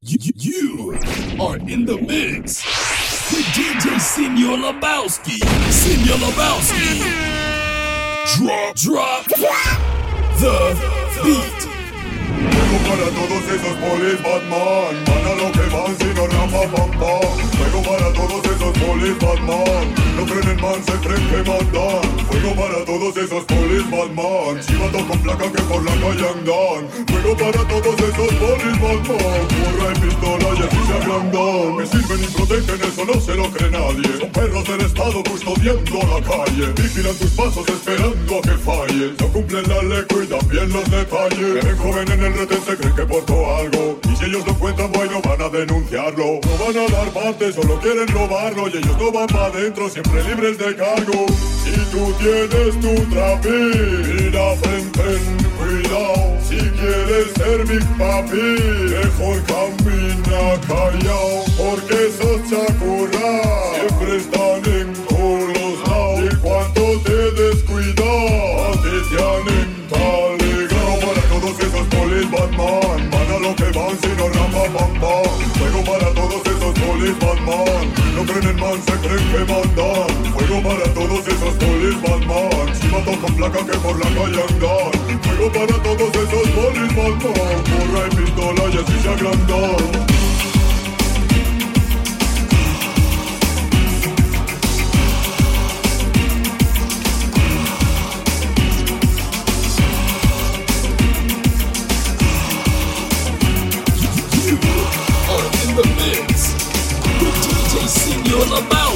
You, you are in the mix with DJ Senior Lebowski. Senior Lebowski. Drop, drop the beat. Juego para todos esos polis Batman. Van a lo que van si no rapa pam pam. Juego para todos esos polis Batman. No creen en man, se creen que mandan. Fuego para todos esos polis Batman. Si mato con placa que por la calle andan. Fuego para todos esos polis Batman. Porra y pistola y así se agrandan. Me sirven y protegen, eso no se lo cree nadie. Son perros del estado custodiando la calle. Vigilan tus pasos esperando a que falles No cumplen la ley, cuidan bien los detalles. Ven joven en el retén, se creen que portó algo. Y si ellos no cuentan, bueno, van a denunciarlo. No van a dar parte, solo quieren robarlo. Y ellos no van para adentro, siempre libres de cargo. Si tú tienes tu trapi, mira frente, cuidado Si quieres ser mi papi, mejor camina callao. Porque esos chacurras creen que mandan Fuego para todos esos polis Batman Si mato con placa que por la calle andan Fuego para todos esos polis Batman Porra y pistola y así se agrandan You are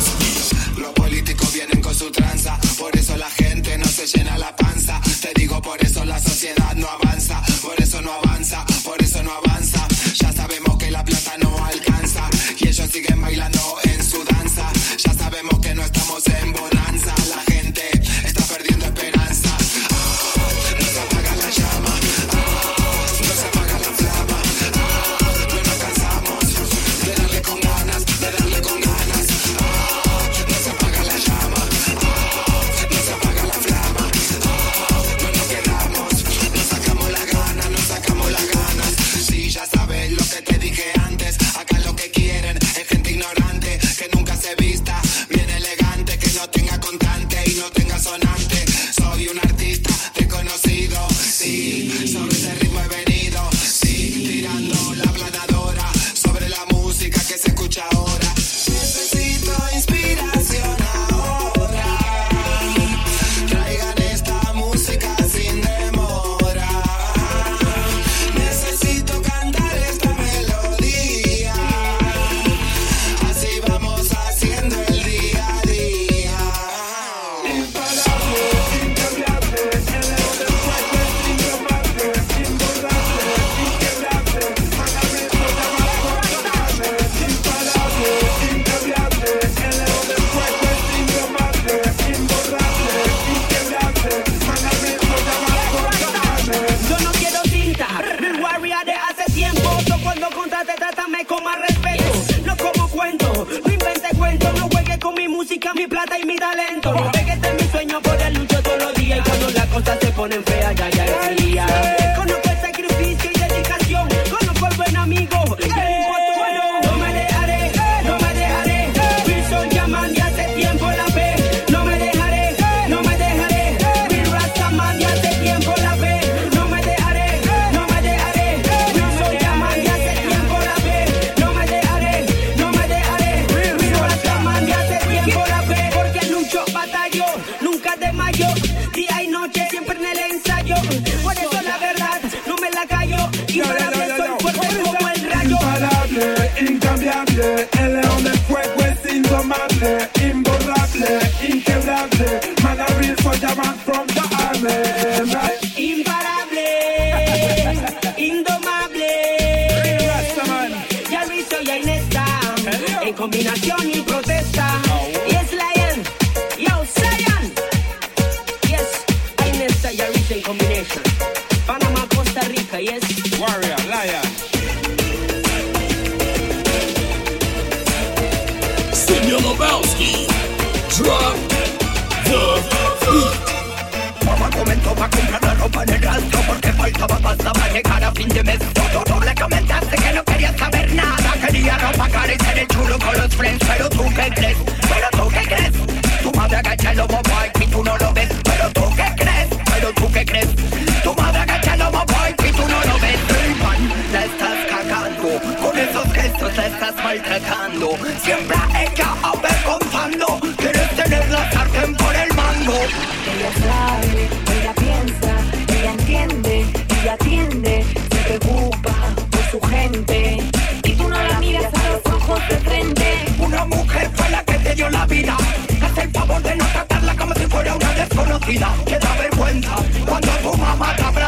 Lebowski. Drop the beat. Mamá comenzó a comprar la ropa en el porque faltaba pasta para llegar a fin de mes. Todo le comentaste que no querías saber nada. Quería ropa cara y ser el chulo con los friends. Pero tú qué crees, pero tú qué crees. Tu madre agacha el lobo bike y tú no lo ves. Pero tú qué crees, pero tú qué crees. Gestos la estás maltratando. Siempre ella avergonzando Quieres tener la sartén por el mango. Ella sabe, ella piensa, ella entiende, ella atiende, se preocupa por su gente. Y tú no la miras a los ojos de frente. Una mujer fue la que te dio la vida. Haz el favor de no tratarla como si fuera una desconocida. Que da vergüenza cuando tu mamá te te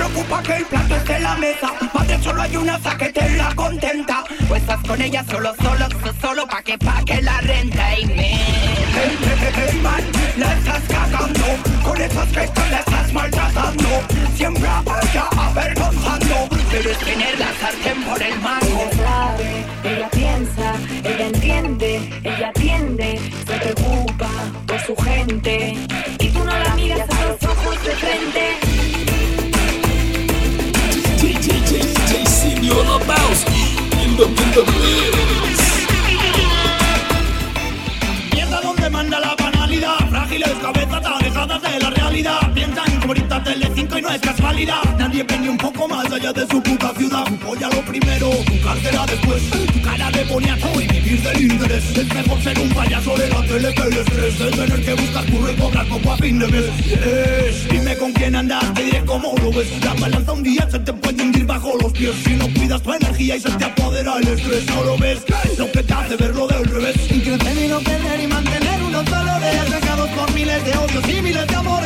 preocupa que el plato esté en la mesa. De solo hay una que te la contenta. O estás con ella solo, solo, solo pa' que pague la renta y me Hey, hey, hey, man, la estás cagando. Con esos gestos la estás maltratando. Siempre a avergonzando. Debes tener la sartén por el mango Mierda donde manda la banalidad. Frágiles cabezas alejadas de la realidad. Piensan ahorita Telecinco y no es casualidad. Nadie ve ni un poco más allá de su puta ciudad. Tu polla lo primero, tu cartera después. Tu cara de boniato y vivir del interés. Es mejor ser un payaso de la tele que el estrés. De tener que buscar curro y cobrar poco a de mes. Dime con quién andas, cómo lo ves. La balanza un día se te puede hundir bajo los pies. Si no cuidas tu energía y se te apodera el estrés No lo ves, lo que te hace verlo del revés. Y crecer y no perder y mantener unos valores. Regados por miles de odios y miles de amores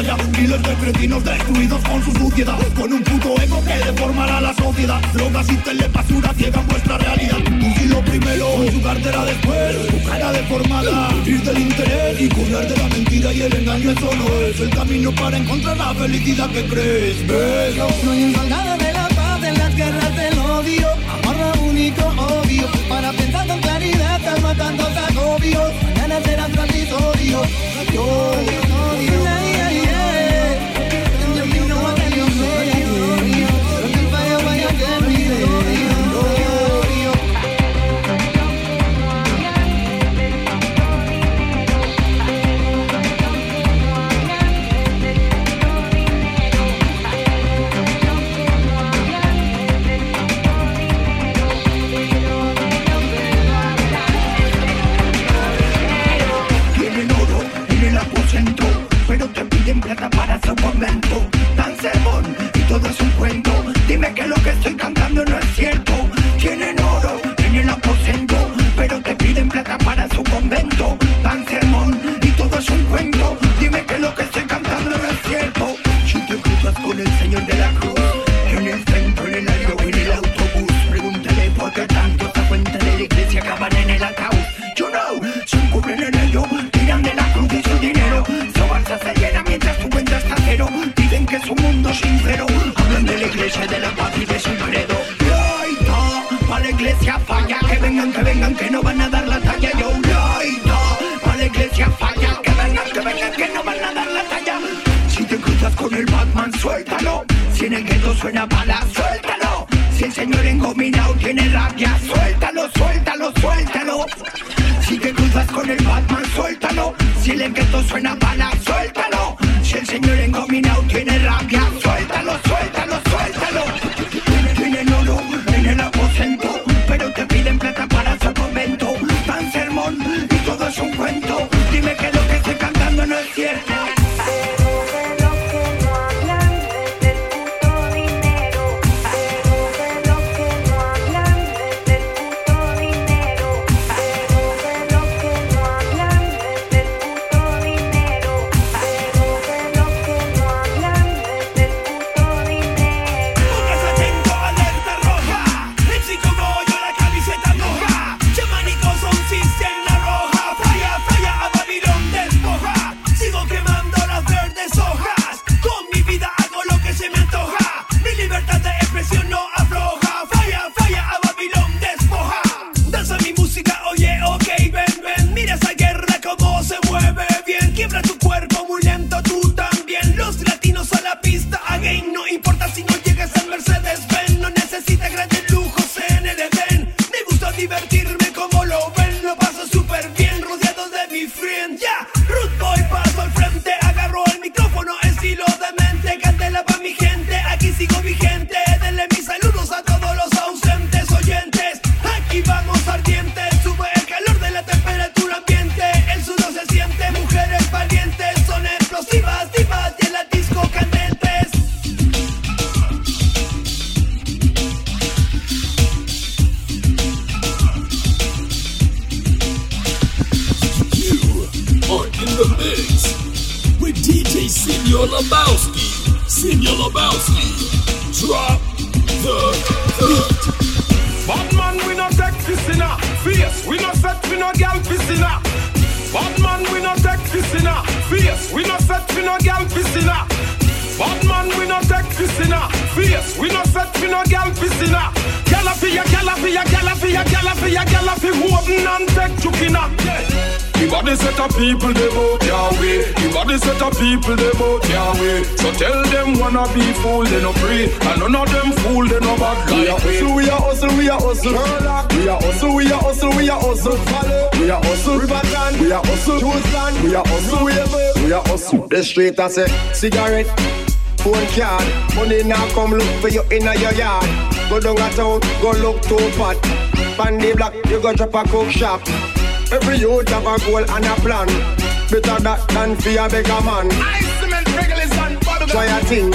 ya Miles de cretinos destruidos con su suciedad. Con un puto ego que deformará la sociedad. Drogas y telepasura ciegan vuestra realidad. Tú sí lo primero, su cartera después Tu cara deformada, vivir del interés Y curar de la mentira y el engaño Eso no es el camino para encontrar la felicidad que crees. ¿Ves? No hay de la paz en las guerras del odio. Amor único obvio Para pensar con claridad estás matando agobios. Mañana odio Ay, ay, iglesia, de la paz y de su credo. Laita, pa' la iglesia falla. Que vengan, que vengan, que no van a dar la talla. Yo, laita, pa' la iglesia falla. Que vengan, que vengan, que no van a dar la talla. Si te cruzas con el Batman, suéltalo. Si en el gueto suena bala, suéltalo. Si el señor engominado tiene rabia, suéltalo, suéltalo, suéltalo. Si te cruzas con el Batman, suéltalo. Si el gueto suena bala, suéltalo. Si el señor engominado tiene rabia, people they vote Yahweh. The body set of people they vote Yahweh. So tell them wanna be fool, they no free. And none of them fool, they no bad guy. We are hustle, we are hustle, we are hustle. We are hustle, we are hustle, we are hustle. We are hustle, Riverland. We are hustle, Choosland. We are hustle, we are we are hustle. The street I say cigarette, phone card. Money now come look for you in your yard. Go down a town, go look to pot. Bandy block, you go drop a coke shop. Every youth have a goal and a plan. Better that than fear beggar man. Try a thing.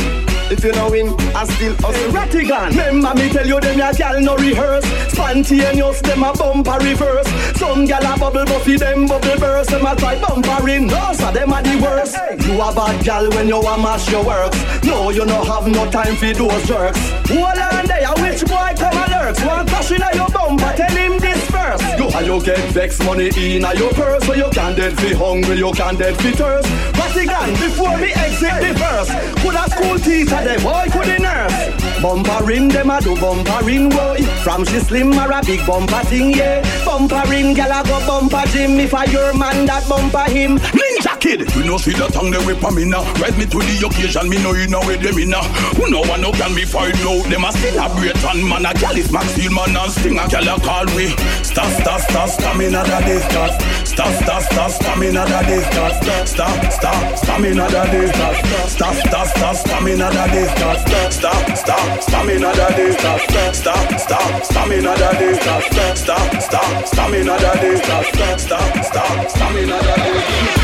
If you know win, I still hustle. Ratigan, remember me tell you them ya gal no rehearse. Spontaneous, them a bumper reverse. Some gal a bubble buffy, them bubble burst. Them a try bumpering, no, so them a the worst. You a bad gal when you a mash your works. No, you no have no time for those jerks. Hold on there, which boy come a lurks? One cash in a your bumper, tell him this first You a you get vex money in a your purse? So you can't dead fi hungry, you can dead fi thirst. Ratigan, before me exit the verse Could a school teacher them, boy could the nurse? Bumpering them a do bumpering boy From she slim or a big bumper thing, yeah. Bumpering gal a go bumper gym. If a your man that bumper him Ninja kid. You know see the tongue they whip me now. Rise me to the occasion, me know you know where them inna. Who know one no can be find out. Them a great and man a gal is max steel man and sting a gal a call we. Stop, stop, stop, stamina that day. Stop, stop, stop, stop, stamina that day. Stop, stop, stop, stamina that day. Stop, stop, stop, stamina that day. Stop, stop, stop, stamina that day. Stop, stop, stop, stamina that day. Stop, stop, stop, stamina that day. Stop, stop, stop, stamina that day.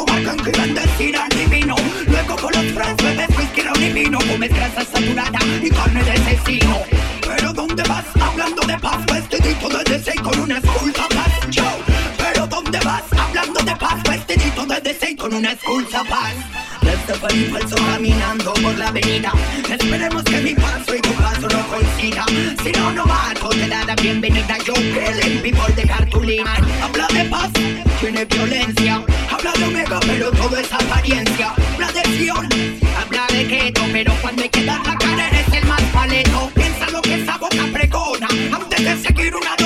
Yo bacán que grande divino Luego con los franceses después que era un divino Comes grasa saturada y carne de asesino. Pero ¿dónde vas? Hablando de paz pues Vestidito de DC con una excusa más Yo. Pero ¿dónde vas? Hablando de paz pues Vestidito de DC con una excusa paz. Desde Felipe pues, el caminando por la avenida. Esperemos que mi paso y tu paso no coincida Si no, no marco, te da la bienvenida Yo, que el por de cartulina Habla de paz tiene violencia. Habla de omega, pero todo es apariencia. Habla de Sion, habla de keto, pero cuando hay que dar la cara eres el más paleto. Piensa lo que esa boca pregona, antes de seguir una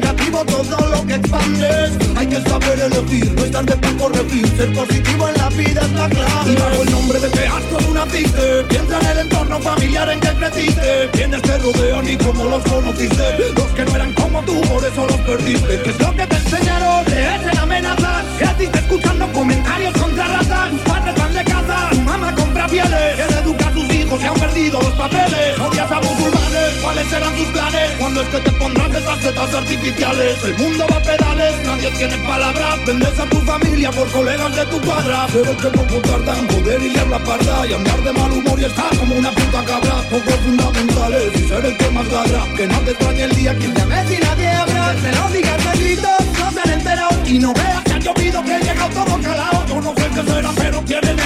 negativo todo lo que expandes. Hay que saber elegir, no es tarde para corregir Ser positivo en la vida es la clave. Y bajo el nombre de que asco tú naciste Piensa en el entorno familiar en que creciste. Quienes te rodean y cómo los conociste. Los que no eran como tú, por eso los perdiste. ¿Qué es lo que te enseñaron? Lees en amenazas. Gratis escuchando comentarios contra razas Tus padres van de casa, tu mamá compra pieles hijos se han perdido los papeles Odias a musulmanes, ¿cuáles serán tus planes? cuando es que te pondrás esas setas artificiales? El mundo va a pedales, nadie tiene palabras Vendes a tu familia por colegas de tu cuadra Pero el tiempo no tarda en poder liar la parda Y andar de mal humor y estar como una puta cabra Poco fundamentales y ser el que más ladra Que no te extrañe el día que te ves y nadie habrá Se lo digas de grito, no se han enterado Y no veas que ha llovido, que he llegado todo calado Yo no sé qué será, pero tienen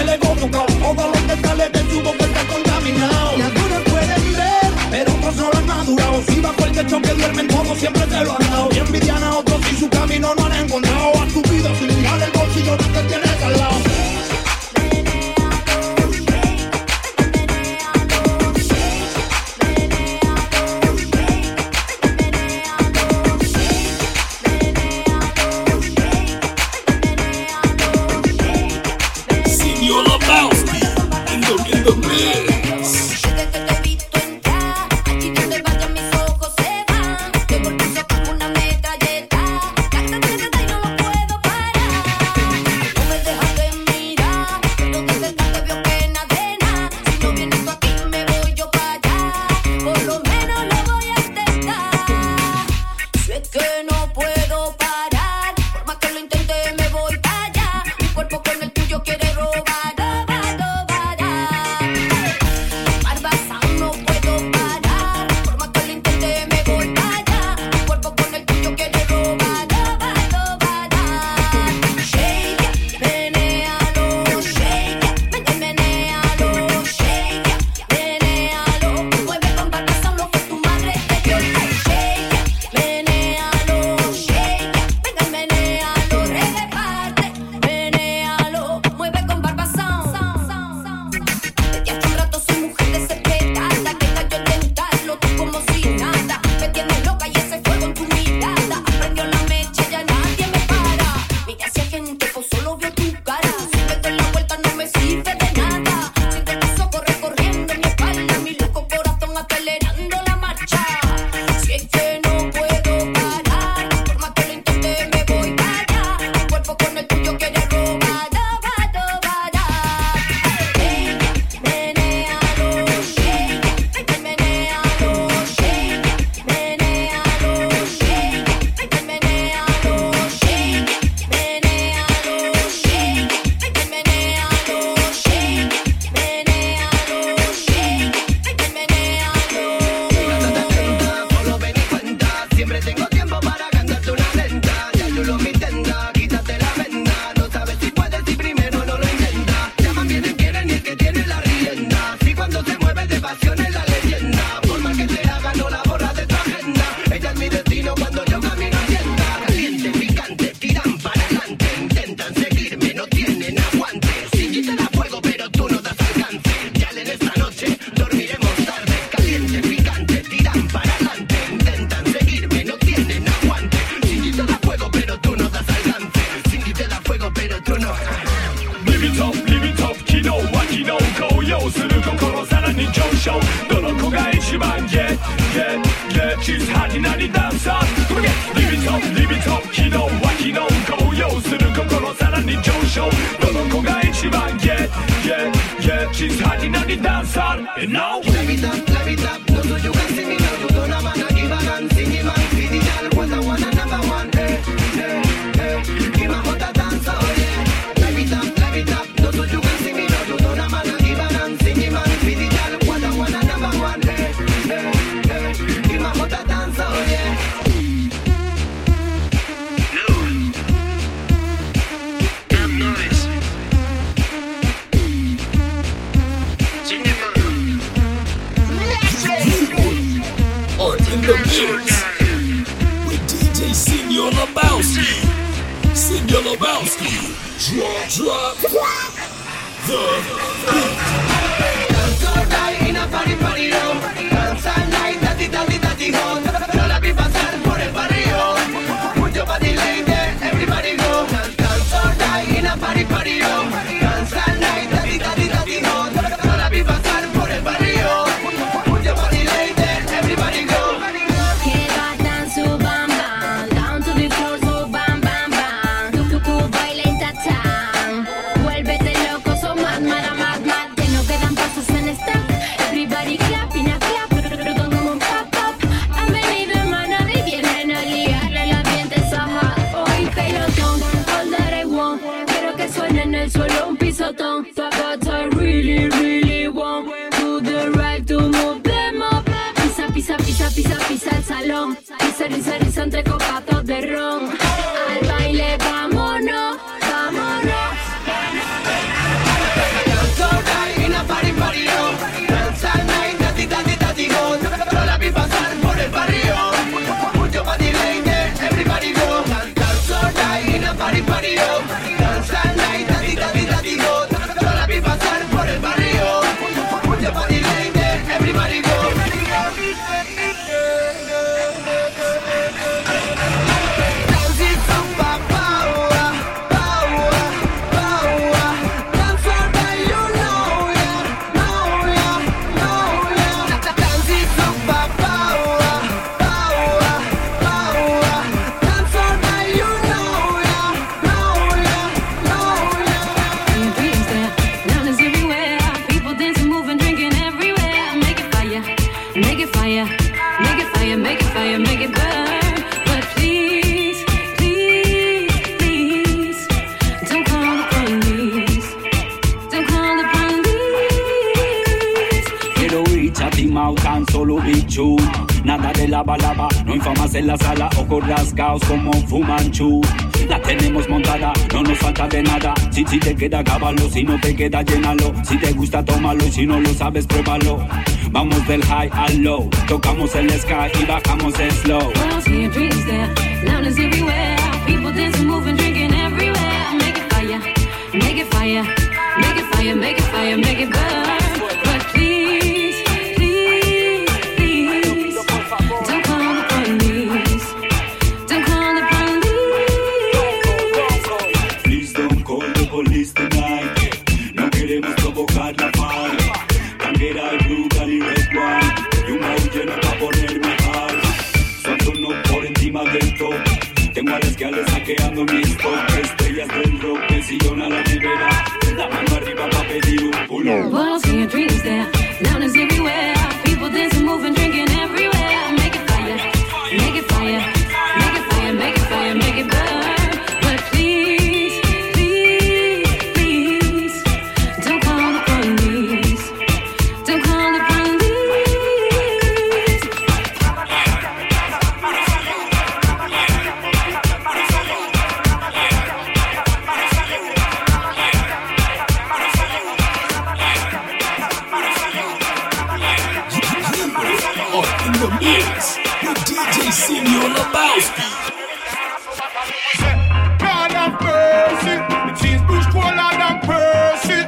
You know the dance hall, you know? in the mix with DJ Senior Lebowski. Senior Lebowski. Drop, drop the beat. Dance all night in a party party room. Dance all night, daddy, daddy, daddy, home. Risa, risa entre copatos de ron. Al baile, vámonos, vámonos. Dance all night in a party, party, yo. Dance all night, dati, dati, dati, go. Yo la vi pasar por el barrio. Mucho party later, everybody go. Dance all night in a party, party, yo. En la sala, ojos rasgados como un fumanchu. La tenemos montada, no nos falta de nada. Si, te queda, cábalo. Si no te queda, llénalo. Si te gusta, tómalo. Si no lo sabes, pruébalo. Vamos del high al low. Tocamos el sky y bajamos el slow. Make it fire, make it fire, make it burn. there. Simeon Lebowski. Mercy, it seems colder than Percy.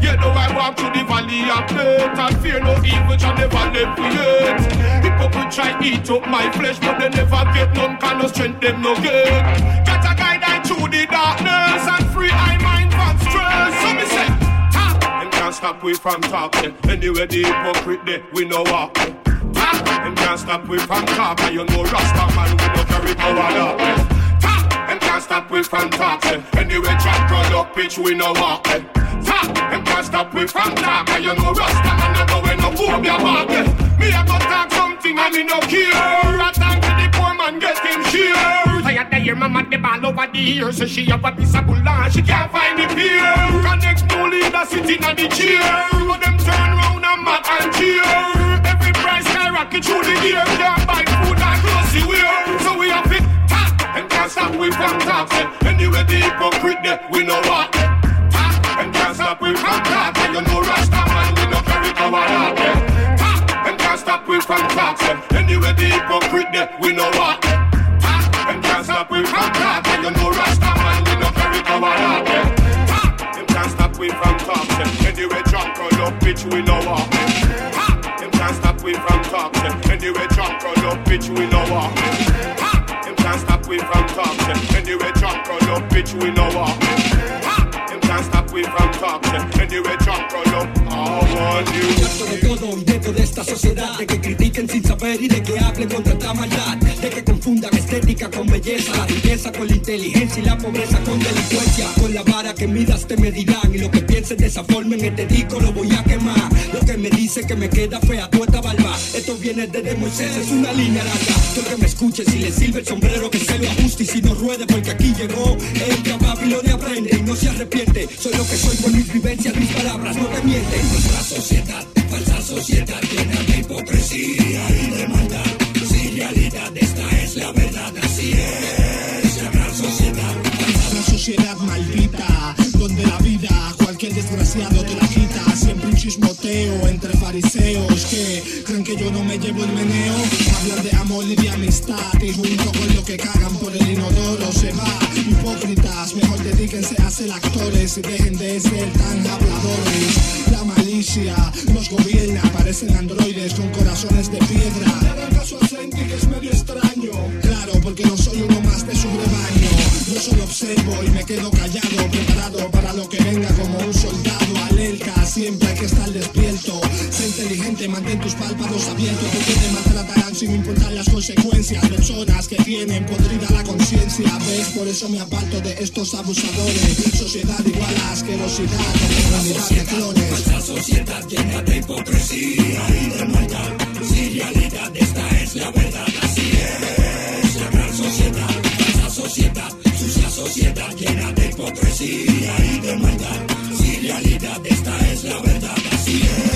You know I walk the valley of death and fear no never. People try eat up my flesh, but they never get none kind of strength them no get. Got a guide I through the darkness and free I mind from stress. So me say, tap, them can't stop we from talking. Anyway the hypocrite there, we know what. Talk, can't stop we from talking. You know, Rasta man, we no carry power darkness. Talk, them can't stop we from talking. Eh. Anyway, Jack run up pitch, we know what. Talk, eh. them can't stop we from talking. You know, Rasta man, no go when no your market. Me a go talk something and me no care. I thank the poor man get him share. Tired to hear mama the ball over the ears, so she have a piece of bull and she can't find the peer. Connect no leader sitting on the chair, but them turn round and mock and cheer. Every price bitch, we know! Them can't stop we from talking. Anyway, on up, de todo y de toda esta sociedad. De que critiquen sin saber y de que hablen con tanta maldad. De que confundan estética con belleza. La riqueza con la inteligencia y la pobreza con delincuencia. Con la vara que midas te medirán Y lo que pienses de esa forma en este disco lo voy a quemar. Lo que me dice que me queda fea tu esta Esto viene desde Moisés, es una línea larga. Quiero que me escuches si le sirve el sombrero que se lo ajuste Y si no ruede porque aquí llegó El que a Babilonia aprende y no se arrepiente. Soy lo que soy por mis vivencias, mis palabras no te mienten. Nuestra sociedad, falsa sociedad llena de hipocresía y de maldad Si realidad esta es la verdad, así es. La gran sociedad, Una sociedad maldita, donde la vida cualquier desgraciado te la quita. Chismoteo entre fariseos que creen que yo no me llevo el meneo. Hablan de amor y de amistad y junto con lo que cagan por el inodoro se va. Hipócritas, mejor dedíquense a ser actores y dejen de ser tan habladores. La malicia nos gobierna, parecen androides con corazones de piedra. Dan caso a Senti que es medio extraño. Claro, porque no soy uno más de su rebaño. Yo solo observo y me quedo callado, preparado para lo que venga como un soldado. Siempre hay que estar despierto. Sé inteligente, mantén tus párpados abiertos te maltratarán sin importar las consecuencias. Personas que tienen podrida la conciencia. ¿Ves? Por eso me aparto de estos abusadores. Sociedad igual a asquerosidad, comunidad de clones. Sociedad llena de hipocresía y de maldad Si realidad esta es la verdad, así es La gran sociedad, falsa sociedad Sucia sociedad llena de hipocresía realidad, esta es la verdad, así es.